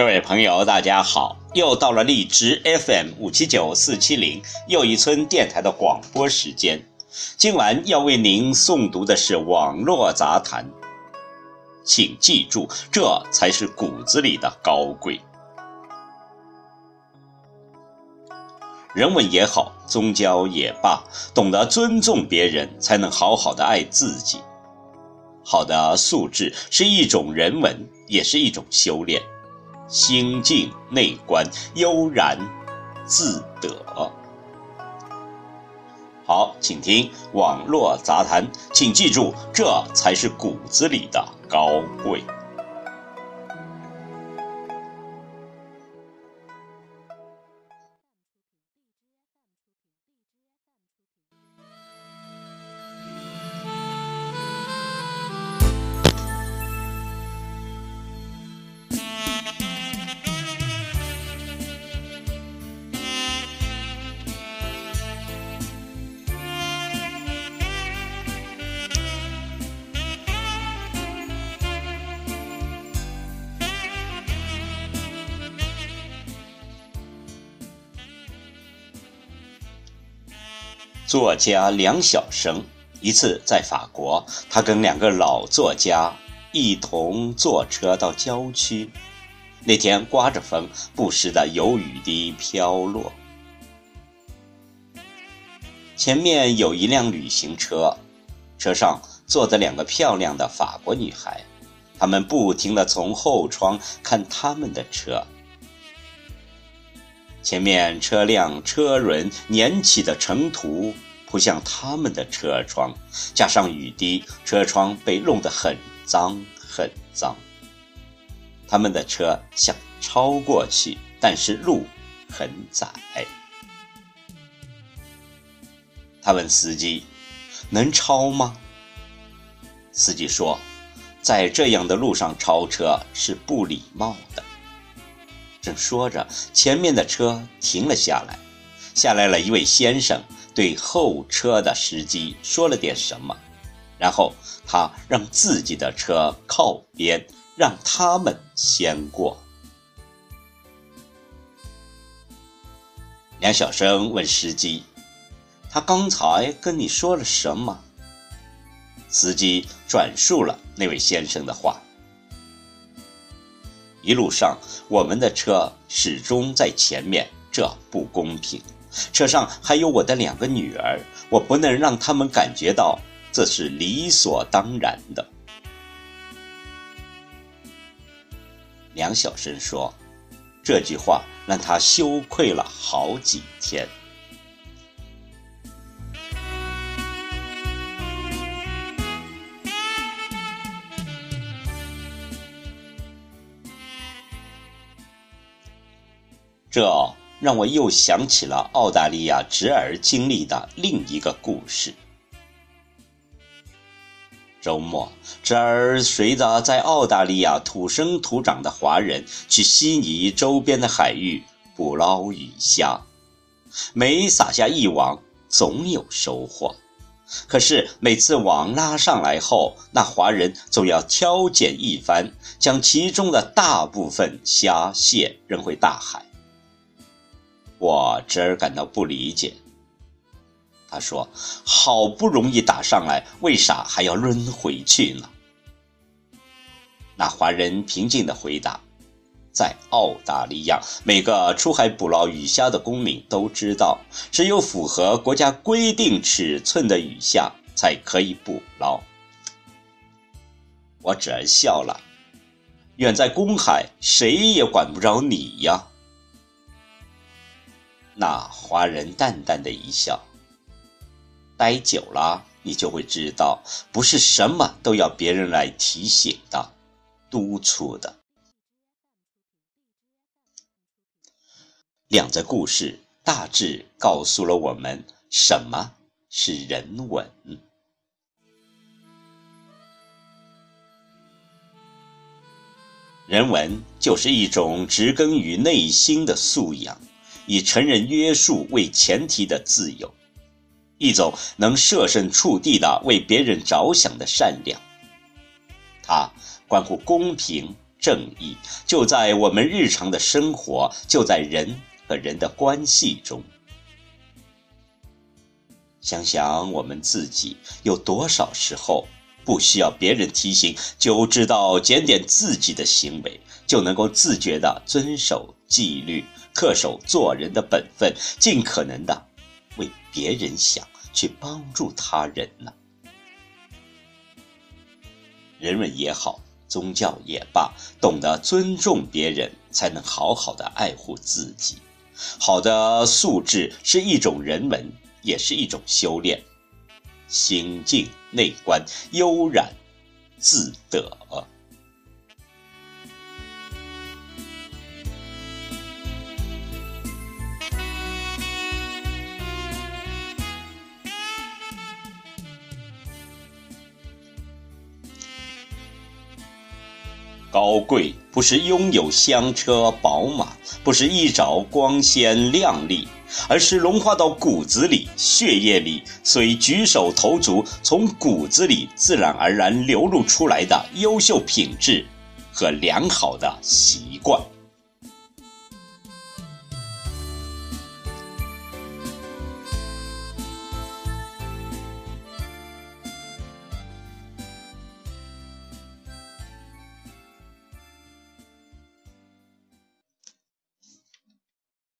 各位朋友，大家好！又到了荔枝 FM 五七九四七零又一村电台的广播时间。今晚要为您诵读的是网络杂谈，请记住，这才是骨子里的高贵。人文也好，宗教也罢，懂得尊重别人，才能好好的爱自己。好的素质是一种人文，也是一种修炼。心静内观，悠然自得。好，请听网络杂谈，请记住，这才是骨子里的高贵。作家梁晓声一次在法国，他跟两个老作家一同坐车到郊区。那天刮着风，不时的有雨滴飘落。前面有一辆旅行车，车上坐着两个漂亮的法国女孩，她们不停的从后窗看他们的车。前面车辆车轮粘起的尘土扑向他们的车窗，加上雨滴，车窗被弄得很脏很脏。他们的车想超过去，但是路很窄。他问司机：“能超吗？”司机说：“在这样的路上超车是不礼貌的。”正说着，前面的车停了下来，下来了一位先生，对后车的司机说了点什么，然后他让自己的车靠边，让他们先过。梁晓声问司机：“他刚才跟你说了什么？”司机转述了那位先生的话。一路上，我们的车始终在前面，这不公平。车上还有我的两个女儿，我不能让他们感觉到这是理所当然的。梁晓声说：“这句话让他羞愧了好几天。”这让我又想起了澳大利亚侄儿经历的另一个故事。周末，侄儿随着在澳大利亚土生土长的华人去悉尼周边的海域捕捞鱼虾，每撒下一网，总有收获。可是每次网拉上来后，那华人总要挑拣一番，将其中的大部分虾蟹扔回大海。我侄儿感到不理解。他说：“好不容易打上来，为啥还要扔回去呢？”那华人平静地回答：“在澳大利亚，每个出海捕捞鱼虾的公民都知道，只有符合国家规定尺寸的鱼虾才可以捕捞。”我侄儿笑了：“远在公海，谁也管不着你呀。”那华人淡淡的一笑。待久了，你就会知道，不是什么都要别人来提醒的、督促的。两则故事大致告诉了我们什么是人文。人文就是一种植根于内心的素养。以成人约束为前提的自由，一种能设身处地的为别人着想的善良。它关乎公平、正义就在我们日常的生活，就在人和人的关系中。想想我们自己，有多少时候不需要别人提醒，就知道检点自己的行为，就能够自觉地遵守纪律，恪守做人的本分，尽可能的为别人想，去帮助他人呢？人文也好，宗教也罢，懂得尊重别人，才能好好的爱护自己。好的素质是一种人文。也是一种修炼，心静内观，悠然自得。高贵不是拥有香车宝马，不是一着光鲜亮丽。而是融化到骨子里、血液里，所以举手投足从骨子里自然而然流露出来的优秀品质和良好的习惯。